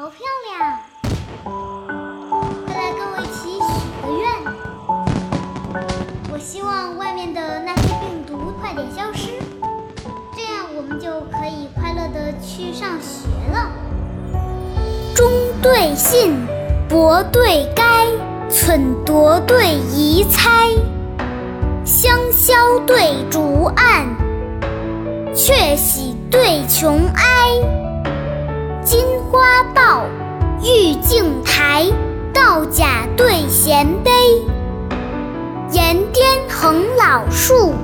好漂亮！快来跟我一起许个愿。我希望外面的那些病毒快点消失，这样我们就可以快乐的去上学了。中对信，博对该，忖夺对疑猜，香消对竹案，却喜对琼哀。金花报，玉镜台，道甲对贤卑。岩巅横老树，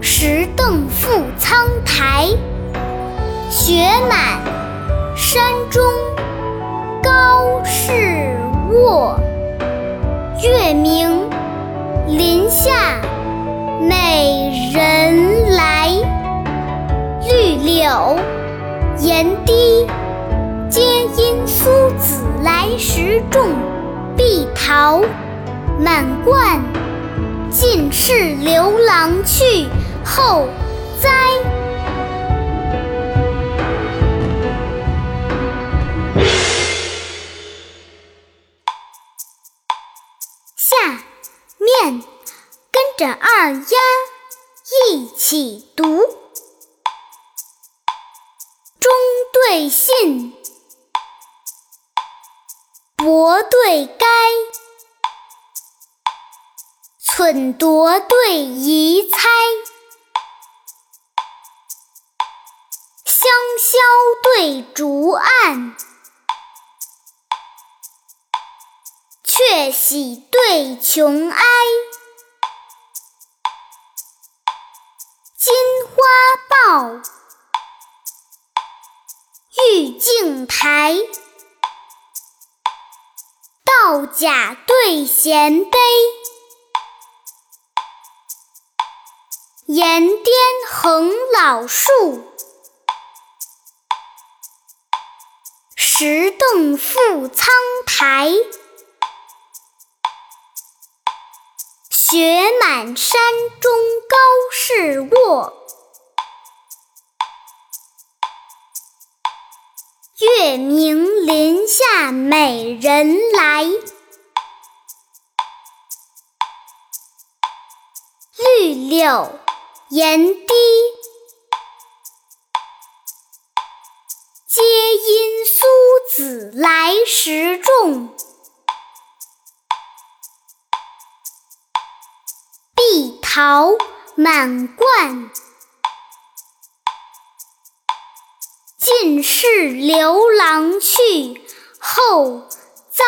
石凳覆苍苔。雪满山中高士卧，月明林下美人来。绿柳檐低，皆因苏子来时种。碧桃满灌，尽是刘郎去后栽。下面跟着二丫一起读：对信，博对该，忖度对疑猜，香消对竹案。却喜对琼哀，金花报，台，道甲对贤卑，岩巅横老树，石凳覆苍苔。雪满山中高士卧，月明林下美人来。绿柳岩低，皆因苏子来时种。碧桃满冠，尽是刘郎去后栽。